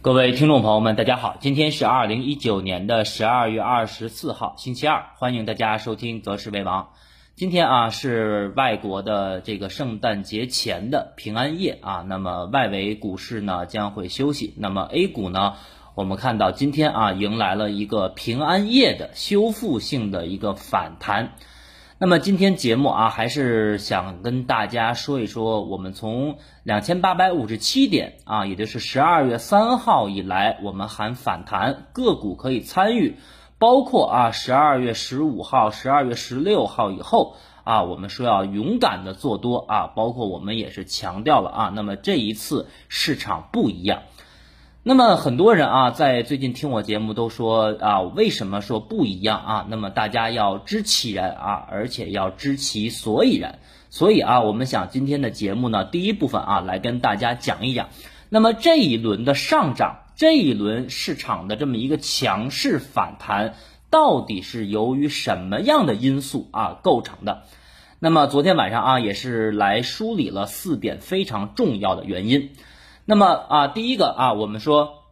各位听众朋友们，大家好，今天是二零一九年的十二月二十四号，星期二，欢迎大家收听《择时为王》。今天啊是外国的这个圣诞节前的平安夜啊，那么外围股市呢将会休息，那么 A 股呢，我们看到今天啊迎来了一个平安夜的修复性的一个反弹。那么今天节目啊，还是想跟大家说一说，我们从两千八百五十七点啊，也就是十二月三号以来，我们喊反弹，个股可以参与，包括啊十二月十五号、十二月十六号以后啊，我们说要勇敢的做多啊，包括我们也是强调了啊，那么这一次市场不一样。那么很多人啊，在最近听我节目都说啊，为什么说不一样啊？那么大家要知其然啊，而且要知其所以然。所以啊，我们想今天的节目呢，第一部分啊，来跟大家讲一讲。那么这一轮的上涨，这一轮市场的这么一个强势反弹，到底是由于什么样的因素啊构成的？那么昨天晚上啊，也是来梳理了四点非常重要的原因。那么啊，第一个啊，我们说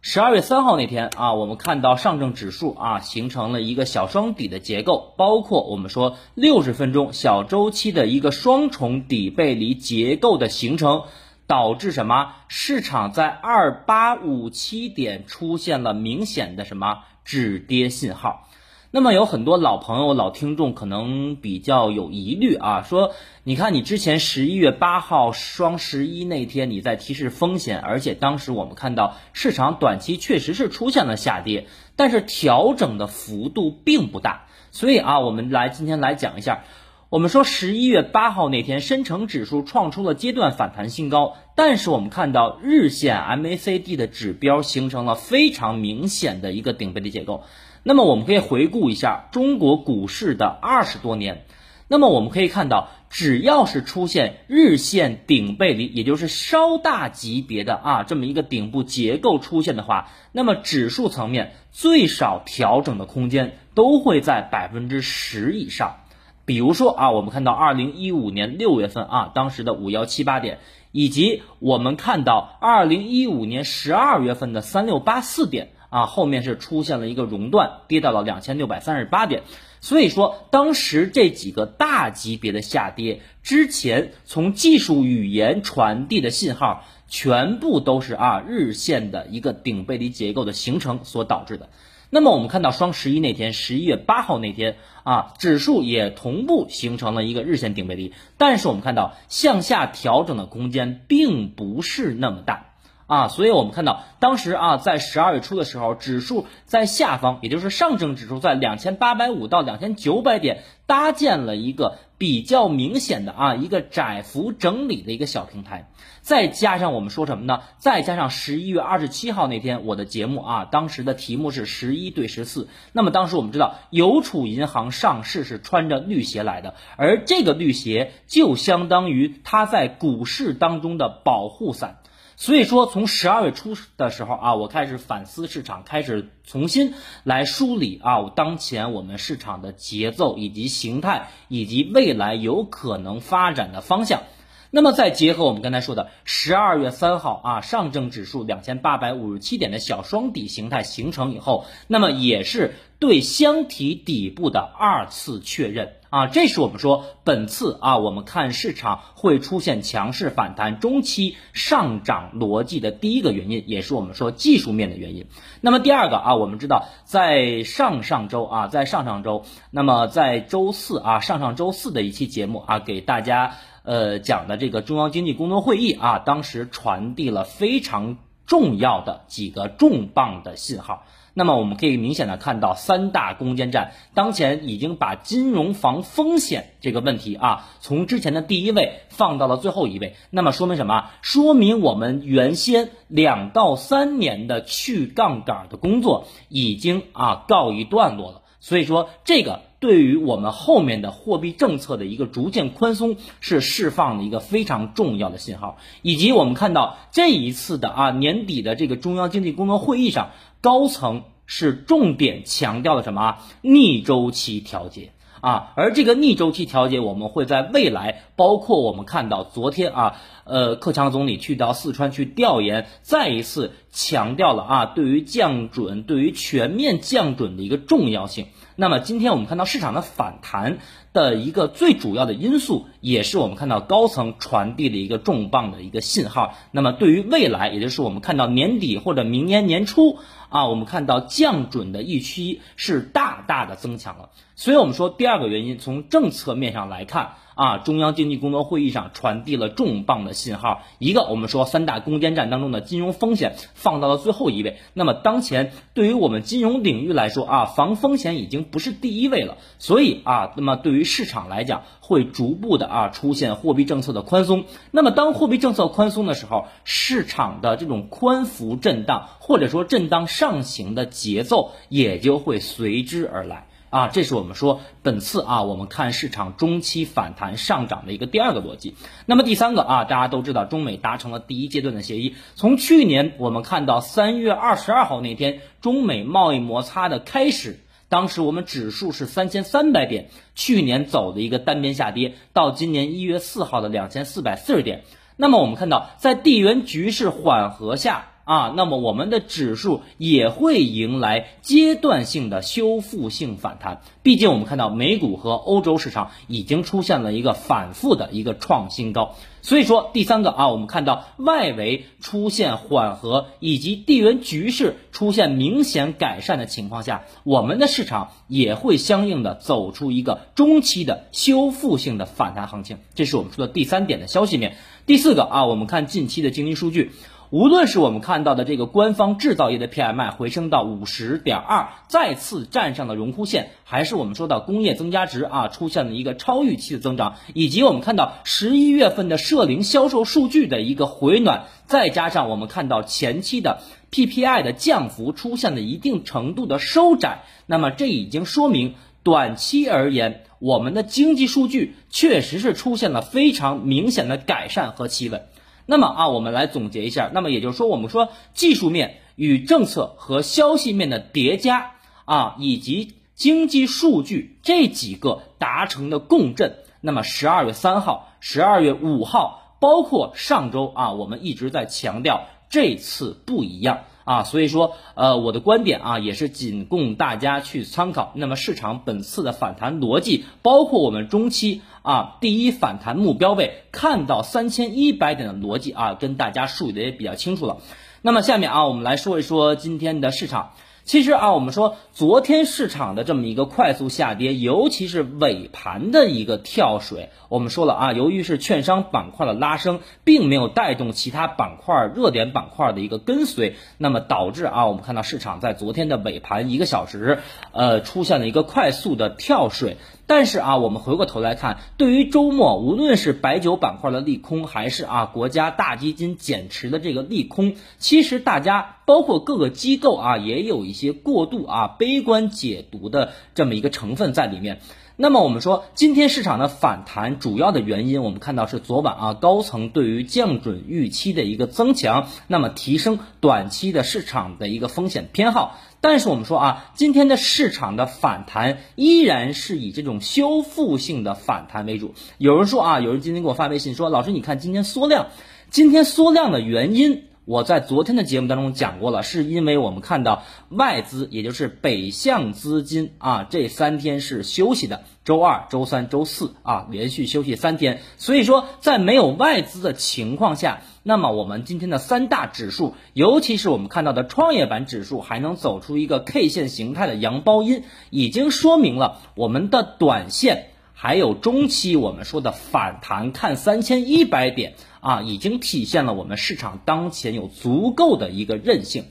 十二月三号那天啊，我们看到上证指数啊形成了一个小双底的结构，包括我们说六十分钟小周期的一个双重底背离结构的形成，导致什么？市场在二八五七点出现了明显的什么止跌信号。那么有很多老朋友、老听众可能比较有疑虑啊，说你看你之前十一月八号双十一那天你在提示风险，而且当时我们看到市场短期确实是出现了下跌，但是调整的幅度并不大。所以啊，我们来今天来讲一下，我们说十一月八号那天深成指数创出了阶段反弹新高，但是我们看到日线 MACD 的指标形成了非常明显的一个顶背离结构。那么我们可以回顾一下中国股市的二十多年，那么我们可以看到，只要是出现日线顶背离，也就是稍大级别的啊这么一个顶部结构出现的话，那么指数层面最少调整的空间都会在百分之十以上。比如说啊，我们看到二零一五年六月份啊，当时的五幺七八点，以及我们看到二零一五年十二月份的三六八四点。啊，后面是出现了一个熔断，跌到了两千六百三十八点，所以说当时这几个大级别的下跌之前，从技术语言传递的信号，全部都是啊日线的一个顶背离结构的形成所导致的。那么我们看到双十一那天，十一月八号那天啊，指数也同步形成了一个日线顶背离，但是我们看到向下调整的空间并不是那么大。啊，所以我们看到当时啊，在十二月初的时候，指数在下方，也就是上证指数在两千八百五到两千九百点搭建了一个比较明显的啊一个窄幅整理的一个小平台。再加上我们说什么呢？再加上十一月二十七号那天我的节目啊，当时的题目是十一对十四。那么当时我们知道，邮储银行上市是穿着绿鞋来的，而这个绿鞋就相当于它在股市当中的保护伞。所以说，从十二月初的时候啊，我开始反思市场，开始重新来梳理啊，当前我们市场的节奏以及形态，以及未来有可能发展的方向。那么再结合我们刚才说的十二月三号啊，上证指数两千八百五十七点的小双底形态形成以后，那么也是对箱体底部的二次确认。啊，这是我们说本次啊，我们看市场会出现强势反弹、中期上涨逻辑的第一个原因，也是我们说技术面的原因。那么第二个啊，我们知道在上上周啊，在上上周，那么在周四啊，上上周四的一期节目啊，给大家呃讲的这个中央经济工作会议啊，当时传递了非常重要的几个重磅的信号。那么我们可以明显的看到，三大攻坚战当前已经把金融防风险这个问题啊，从之前的第一位放到了最后一位。那么说明什么？说明我们原先两到三年的去杠杆的工作已经啊告一段落了。所以说，这个对于我们后面的货币政策的一个逐渐宽松是释放的一个非常重要的信号。以及我们看到这一次的啊年底的这个中央经济工作会议上。高层是重点强调的什么？逆周期调节啊，而这个逆周期调节，我们会在未来，包括我们看到昨天啊，呃，克强总理去到四川去调研，再一次强调了啊，对于降准、对于全面降准的一个重要性。那么今天我们看到市场的反弹的一个最主要的因素，也是我们看到高层传递的一个重磅的一个信号。那么对于未来，也就是我们看到年底或者明年年初啊，我们看到降准的预期是大大的增强了。所以我们说第二个原因，从政策面上来看。啊，中央经济工作会议上传递了重磅的信号。一个，我们说三大攻坚战当中的金融风险放到了最后一位。那么当前对于我们金融领域来说啊，防风险已经不是第一位了。所以啊，那么对于市场来讲，会逐步的啊出现货币政策的宽松。那么当货币政策宽松的时候，市场的这种宽幅震荡或者说震荡上行的节奏也就会随之而来。啊，这是我们说本次啊，我们看市场中期反弹上涨的一个第二个逻辑。那么第三个啊，大家都知道，中美达成了第一阶段的协议。从去年我们看到三月二十二号那天，中美贸易摩擦的开始，当时我们指数是三千三百点，去年走的一个单边下跌，到今年一月四号的两千四百四十点。那么我们看到，在地缘局势缓和下。啊，那么我们的指数也会迎来阶段性的修复性反弹。毕竟我们看到美股和欧洲市场已经出现了一个反复的一个创新高。所以说，第三个啊，我们看到外围出现缓和以及地缘局势出现明显改善的情况下，我们的市场也会相应的走出一个中期的修复性的反弹行情。这是我们说的第三点的消息面。第四个啊，我们看近期的经济数据。无论是我们看到的这个官方制造业的 PMI 回升到五十点二，再次站上了荣枯线，还是我们说到工业增加值啊出现了一个超预期的增长，以及我们看到十一月份的社零销售数据的一个回暖，再加上我们看到前期的 PPI 的降幅出现了一定程度的收窄，那么这已经说明短期而言，我们的经济数据确实是出现了非常明显的改善和企稳。那么啊，我们来总结一下。那么也就是说，我们说技术面与政策和消息面的叠加啊，以及经济数据这几个达成的共振。那么十二月三号、十二月五号，包括上周啊，我们一直在强调这次不一样。啊，所以说，呃，我的观点啊，也是仅供大家去参考。那么市场本次的反弹逻辑，包括我们中期啊第一反弹目标位看到三千一百点的逻辑啊，跟大家梳理的也比较清楚了。那么下面啊，我们来说一说今天的市场。其实啊，我们说昨天市场的这么一个快速下跌，尤其是尾盘的一个跳水，我们说了啊，由于是券商板块的拉升，并没有带动其他板块热点板块的一个跟随，那么导致啊，我们看到市场在昨天的尾盘一个小时，呃，出现了一个快速的跳水。但是啊，我们回过头来看，对于周末无论是白酒板块的利空，还是啊国家大基金减持的这个利空，其实大家包括各个机构啊，也有一些过度啊悲观解读的这么一个成分在里面。那么我们说，今天市场的反弹主要的原因，我们看到是昨晚啊高层对于降准预期的一个增强，那么提升短期的市场的一个风险偏好。但是我们说啊，今天的市场的反弹依然是以这种修复性的反弹为主。有人说啊，有人今天给我发微信说，老师你看今天缩量，今天缩量的原因。我在昨天的节目当中讲过了，是因为我们看到外资，也就是北向资金啊，这三天是休息的，周二、周三、周四啊，连续休息三天。所以说，在没有外资的情况下，那么我们今天的三大指数，尤其是我们看到的创业板指数，还能走出一个 K 线形态的阳包阴，已经说明了我们的短线。还有中期我们说的反弹，看三千一百点啊，已经体现了我们市场当前有足够的一个韧性。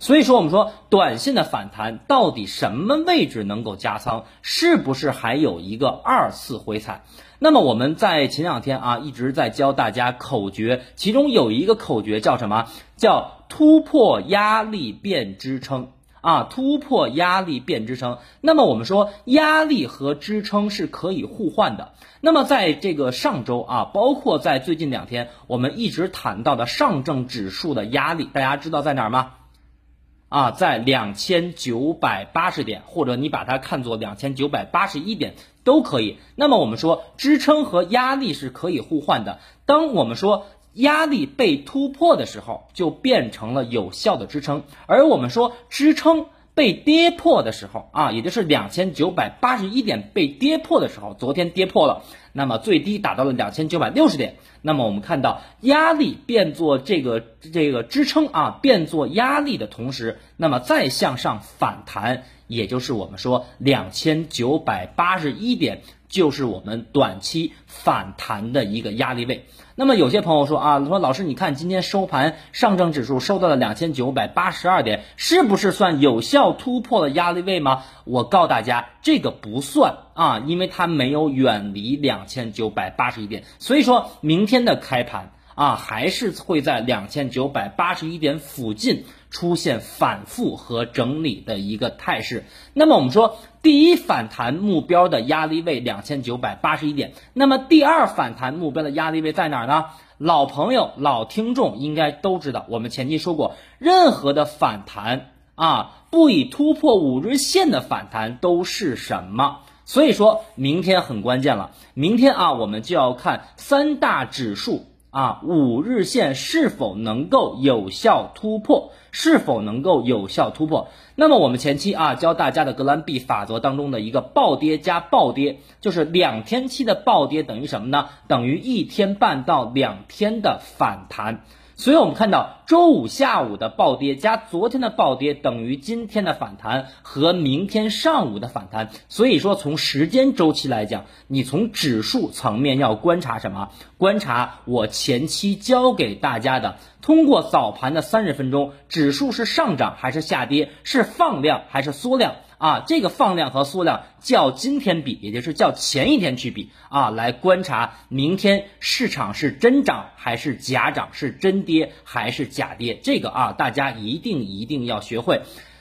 所以说，我们说短线的反弹到底什么位置能够加仓？是不是还有一个二次回踩？那么我们在前两天啊一直在教大家口诀，其中有一个口诀叫什么？叫突破压力变支撑。啊，突破压力变支撑。那么我们说，压力和支撑是可以互换的。那么在这个上周啊，包括在最近两天，我们一直谈到的上证指数的压力，大家知道在哪儿吗？啊，在两千九百八十点，或者你把它看作两千九百八十一点都可以。那么我们说，支撑和压力是可以互换的。当我们说压力被突破的时候，就变成了有效的支撑；而我们说支撑被跌破的时候啊，也就是两千九百八十一点被跌破的时候，昨天跌破了，那么最低达到了两千九百六十点。那么我们看到压力变作这个这个支撑啊，变作压力的同时，那么再向上反弹，也就是我们说两千九百八十一点。就是我们短期反弹的一个压力位。那么有些朋友说啊，说老师，你看今天收盘上证指数收到了两千九百八十二点，是不是算有效突破了压力位吗？我告诉大家，这个不算啊，因为它没有远离两千九百八十一点，所以说明天的开盘。啊，还是会在两千九百八十一点附近出现反复和整理的一个态势。那么我们说，第一反弹目标的压力位两千九百八十一点，那么第二反弹目标的压力位在哪儿呢？老朋友、老听众应该都知道，我们前期说过，任何的反弹啊，不以突破五日线的反弹都是什么？所以说明天很关键了，明天啊，我们就要看三大指数。啊，五日线是否能够有效突破？是否能够有效突破？那么我们前期啊教大家的格兰币法则当中的一个暴跌加暴跌，就是两天期的暴跌等于什么呢？等于一天半到两天的反弹。所以我们看到周五下午的暴跌加昨天的暴跌等于今天的反弹和明天上午的反弹。所以说从时间周期来讲，你从指数层面要观察什么？观察我前期教给大家的，通过早盘的三十分钟，指数是上涨还是下跌？是放量还是缩量？啊，这个放量和缩量较今天比，也就是较前一天去比啊，来观察明天市场是真涨还是假涨，是真跌还是假跌，这个啊，大家一定一定要学会。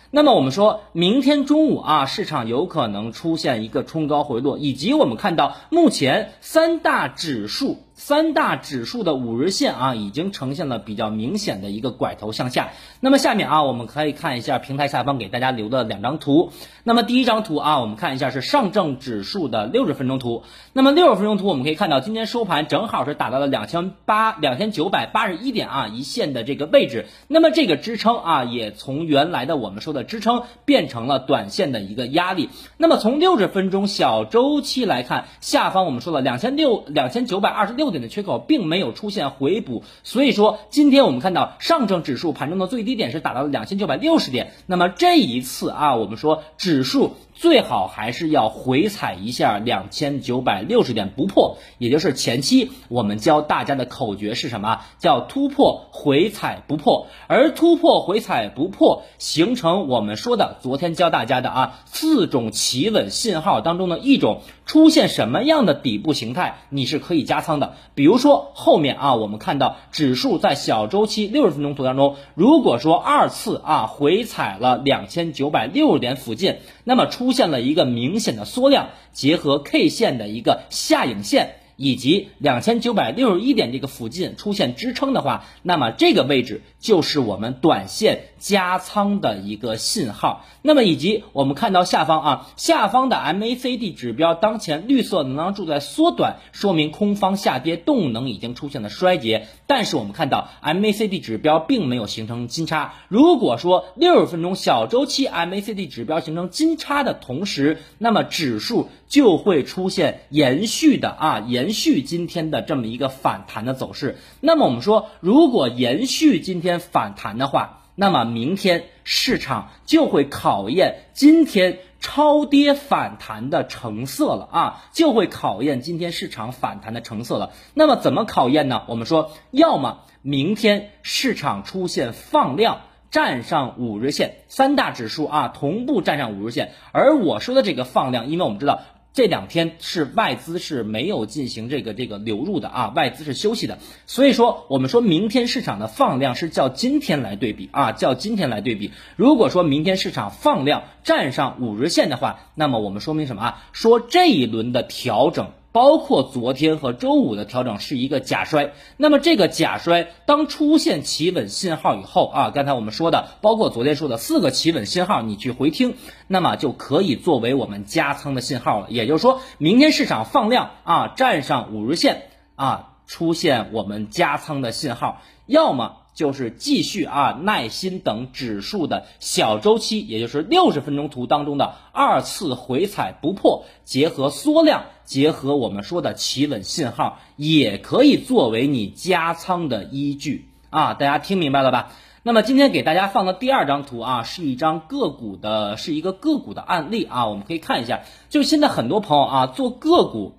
那么我们说明天中午啊，市场有可能出现一个冲高回落，以及我们看到目前三大指数。三大指数的五日线啊，已经呈现了比较明显的一个拐头向下。那么下面啊，我们可以看一下平台下方给大家留的两张图。那么第一张图啊，我们看一下是上证指数的六十分钟图。那么六十分钟图我们可以看到，今天收盘正好是达到了两千八两千九百八十一点啊一线的这个位置。那么这个支撑啊，也从原来的我们说的支撑变成了短线的一个压力。那么从六十分钟小周期来看，下方我们说了两千六两千九百二十六。点的缺口并没有出现回补，所以说今天我们看到上证指数盘中的最低点是达到了两千九百六十点。那么这一次啊，我们说指数最好还是要回踩一下两千九百六十点不破，也就是前期我们教大家的口诀是什么？叫突破回踩不破，而突破回踩不破形成我们说的昨天教大家的啊四种企稳信号当中的一种，出现什么样的底部形态，你是可以加仓的。比如说后面啊，我们看到指数在小周期六十分钟图当中，如果说二次啊回踩了两千九百六十点附近，那么出出现了一个明显的缩量，结合 K 线的一个下影线。以及两千九百六十一点这个附近出现支撑的话，那么这个位置就是我们短线加仓的一个信号。那么以及我们看到下方啊，下方的 MACD 指标当前绿色能量柱在缩短，说明空方下跌动能已经出现了衰竭。但是我们看到 MACD 指标并没有形成金叉。如果说六十分钟小周期 MACD 指标形成金叉的同时，那么指数就会出现延续的啊延。续今天的这么一个反弹的走势，那么我们说，如果延续今天反弹的话，那么明天市场就会考验今天超跌反弹的成色了啊，就会考验今天市场反弹的成色了。那么怎么考验呢？我们说，要么明天市场出现放量站上五日线，三大指数啊同步站上五日线，而我说的这个放量，因为我们知道。这两天是外资是没有进行这个这个流入的啊，外资是休息的，所以说我们说明天市场的放量是叫今天来对比啊，叫今天来对比。如果说明天市场放量站上五日线的话，那么我们说明什么啊？说这一轮的调整。包括昨天和周五的调整是一个假摔，那么这个假摔当出现企稳信号以后啊，刚才我们说的，包括昨天说的四个企稳信号，你去回听，那么就可以作为我们加仓的信号了。也就是说明天市场放量啊，站上五日线啊。出现我们加仓的信号，要么就是继续啊耐心等指数的小周期，也就是六十分钟图当中的二次回踩不破，结合缩量，结合我们说的企稳信号，也可以作为你加仓的依据啊。大家听明白了吧？那么今天给大家放的第二张图啊，是一张个股的，是一个个股的案例啊，我们可以看一下，就现在很多朋友啊做个股，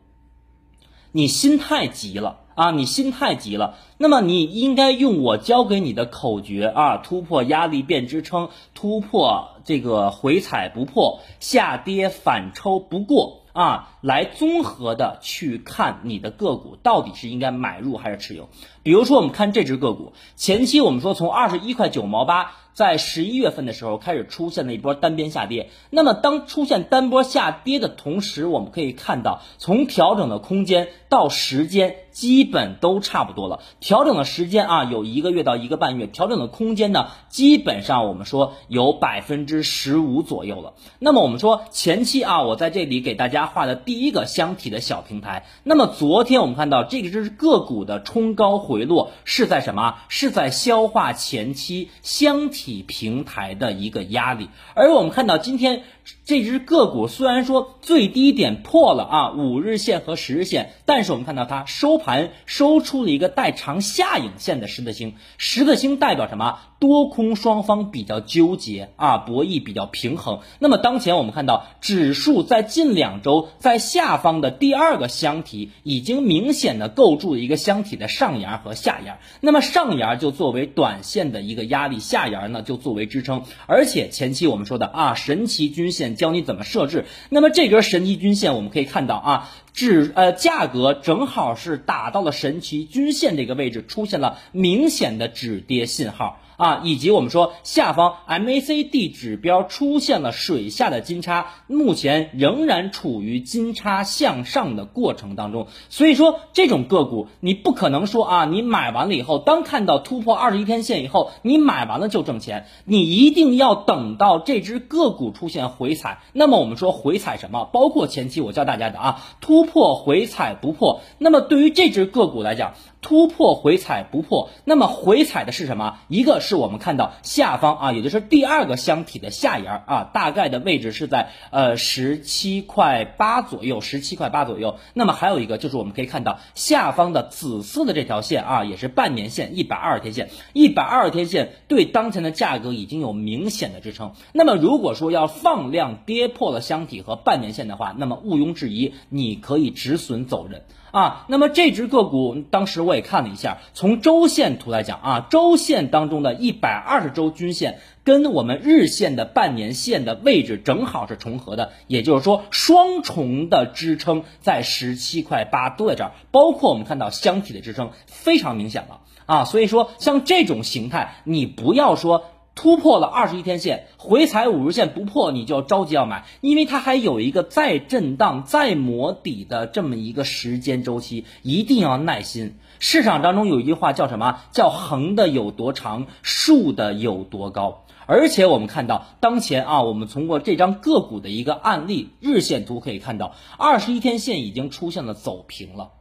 你心太急了啊，你心太急了，那么你应该用我教给你的口诀啊，突破压力变支撑，突破这个回踩不破，下跌反抽不过啊，来综合的去看你的个股到底是应该买入还是持有。比如说，我们看这只个股，前期我们说从二十一块九毛八。在十一月份的时候开始出现了一波单边下跌，那么当出现单波下跌的同时，我们可以看到从调整的空间到时间基本都差不多了。调整的时间啊有一个月到一个半月，调整的空间呢基本上我们说有百分之十五左右了。那么我们说前期啊，我在这里给大家画的第一个箱体的小平台。那么昨天我们看到这个是个股的冲高回落是在什么？是在消化前期箱。体平台的一个压力，而我们看到今天。这只个股虽然说最低点破了啊五日线和十日线，但是我们看到它收盘收出了一个带长下影线的十字星，十字星代表什么？多空双方比较纠结啊，博弈比较平衡。那么当前我们看到指数在近两周在下方的第二个箱体已经明显的构筑了一个箱体的上沿和下沿，那么上沿就作为短线的一个压力，下沿呢就作为支撑，而且前期我们说的啊神奇均线。教你怎么设置，那么这根神奇均线我们可以看到啊，指呃价格正好是打到了神奇均线这个位置，出现了明显的止跌信号。啊，以及我们说下方 MACD 指标出现了水下的金叉，目前仍然处于金叉向上的过程当中。所以说这种个股你不可能说啊，你买完了以后，当看到突破二十一天线以后，你买完了就挣钱。你一定要等到这只个股出现回踩。那么我们说回踩什么？包括前期我教大家的啊，突破回踩不破。那么对于这只个股来讲，突破回踩不破，那么回踩的是什么？一个是我们看到下方啊，也就是第二个箱体的下沿啊，大概的位置是在呃十七块八左右，十七块八左右。那么还有一个就是我们可以看到下方的紫色的这条线啊，也是半年线，一百二十天线，一百二十天线对当前的价格已经有明显的支撑。那么如果说要放量跌破了箱体和半年线的话，那么毋庸置疑，你可以止损走人。啊，那么这只个股当时我也看了一下，从周线图来讲啊，周线当中的一百二十周均线跟我们日线的半年线的位置正好是重合的，也就是说双重的支撑在十七块八都在这儿，包括我们看到箱体的支撑非常明显了啊，所以说像这种形态，你不要说。突破了二十一天线，回踩五日线不破，你就要着急要买，因为它还有一个再震荡、再磨底的这么一个时间周期，一定要耐心。市场当中有一句话叫什么？叫横的有多长，竖的有多高。而且我们看到当前啊，我们通过这张个股的一个案例日线图可以看到，二十一天线已经出现了走平了。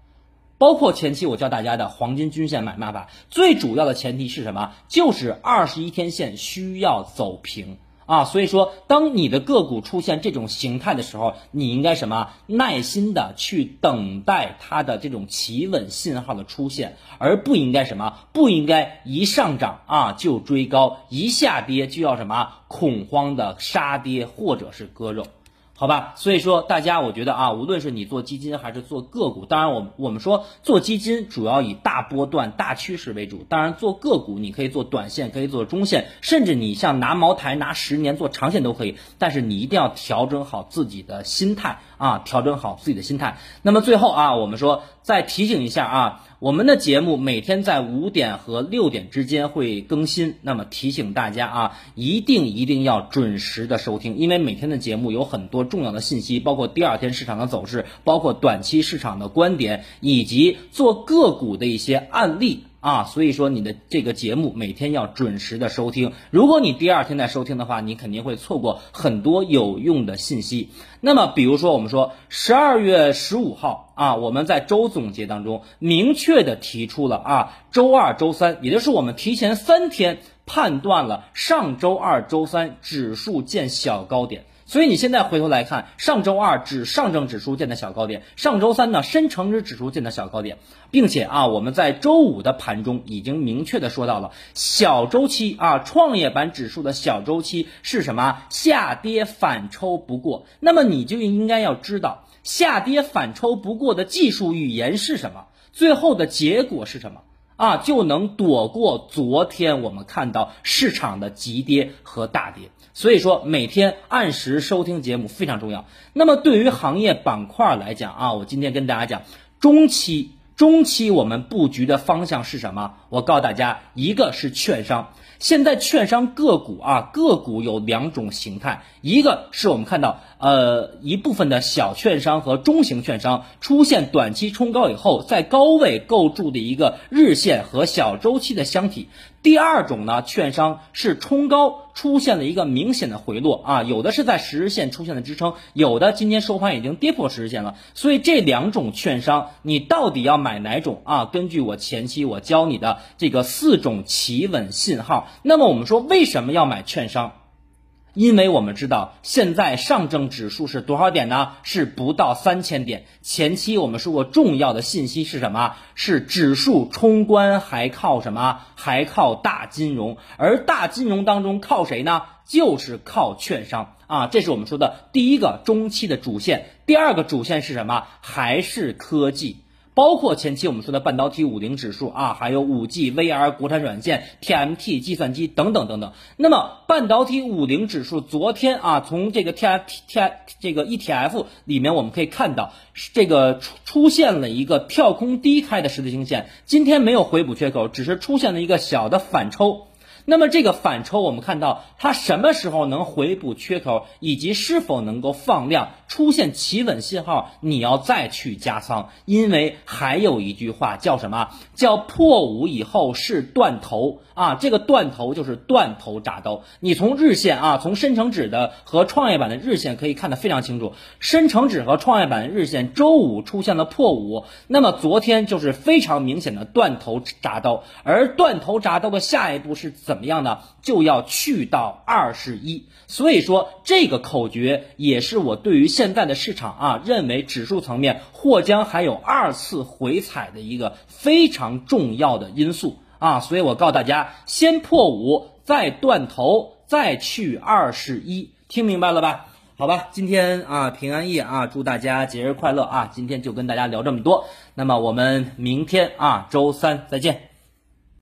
包括前期我教大家的黄金均线买卖法，最主要的前提是什么？就是二十一天线需要走平啊。所以说，当你的个股出现这种形态的时候，你应该什么？耐心的去等待它的这种企稳信号的出现，而不应该什么？不应该一上涨啊就追高，一下跌就要什么恐慌的杀跌或者是割肉。好吧，所以说大家，我觉得啊，无论是你做基金还是做个股，当然我我们说做基金主要以大波段、大趋势为主，当然做个股你可以做短线，可以做中线，甚至你像拿茅台、拿十年做长线都可以，但是你一定要调整好自己的心态啊，调整好自己的心态。那么最后啊，我们说再提醒一下啊。我们的节目每天在五点和六点之间会更新，那么提醒大家啊，一定一定要准时的收听，因为每天的节目有很多重要的信息，包括第二天市场的走势，包括短期市场的观点，以及做个股的一些案例。啊，所以说你的这个节目每天要准时的收听。如果你第二天再收听的话，你肯定会错过很多有用的信息。那么，比如说我们说十二月十五号啊，我们在周总结当中明确的提出了啊，周二、周三，也就是我们提前三天判断了上周二、周三指数见小高点。所以你现在回头来看，上周二指上证指数见的小高点，上周三呢深成指指数见的小高点，并且啊我们在周五的盘中已经明确的说到了小周期啊创业板指数的小周期是什么？下跌反抽不过。那么你就应该要知道下跌反抽不过的技术语言是什么，最后的结果是什么啊？就能躲过昨天我们看到市场的急跌和大跌。所以说，每天按时收听节目非常重要。那么，对于行业板块来讲啊，我今天跟大家讲，中期中期我们布局的方向是什么？我告诉大家，一个是券商。现在券商个股啊，个股有两种形态，一个是我们看到，呃，一部分的小券商和中型券商出现短期冲高以后，在高位构筑的一个日线和小周期的箱体。第二种呢，券商是冲高出现了一个明显的回落啊，有的是在十日线出现了支撑，有的今天收盘已经跌破十日线了。所以这两种券商，你到底要买哪种啊？根据我前期我教你的这个四种企稳信号。那么我们说为什么要买券商？因为我们知道现在上证指数是多少点呢？是不到三千点。前期我们说过重要的信息是什么？是指数冲关还靠什么？还靠大金融。而大金融当中靠谁呢？就是靠券商啊！这是我们说的第一个中期的主线。第二个主线是什么？还是科技。包括前期我们说的半导体五零指数啊，还有五 G、VR、国产软件、TMT、计算机等等等等。那么半导体五零指数昨天啊，从这个 T F T I 这个 ETF 里面我们可以看到，这个出出现了一个跳空低开的十字星线，今天没有回补缺口，只是出现了一个小的反抽。那么这个反抽，我们看到它什么时候能回补缺口，以及是否能够放量出现企稳信号，你要再去加仓，因为还有一句话叫什么？叫破五以后是断头啊！这个断头就是断头铡刀。你从日线啊，从深成指的和创业板的日线可以看得非常清楚，深成指和创业板的日线周五出现了破五，那么昨天就是非常明显的断头铡刀，而断头铡刀的下一步是怎？么样呢？就要去到二十一，所以说这个口诀也是我对于现在的市场啊，认为指数层面或将还有二次回踩的一个非常重要的因素啊。所以我告诉大家，先破五，再断头，再去二十一，听明白了吧？好吧，今天啊平安夜啊，祝大家节日快乐啊！今天就跟大家聊这么多，那么我们明天啊周三再见。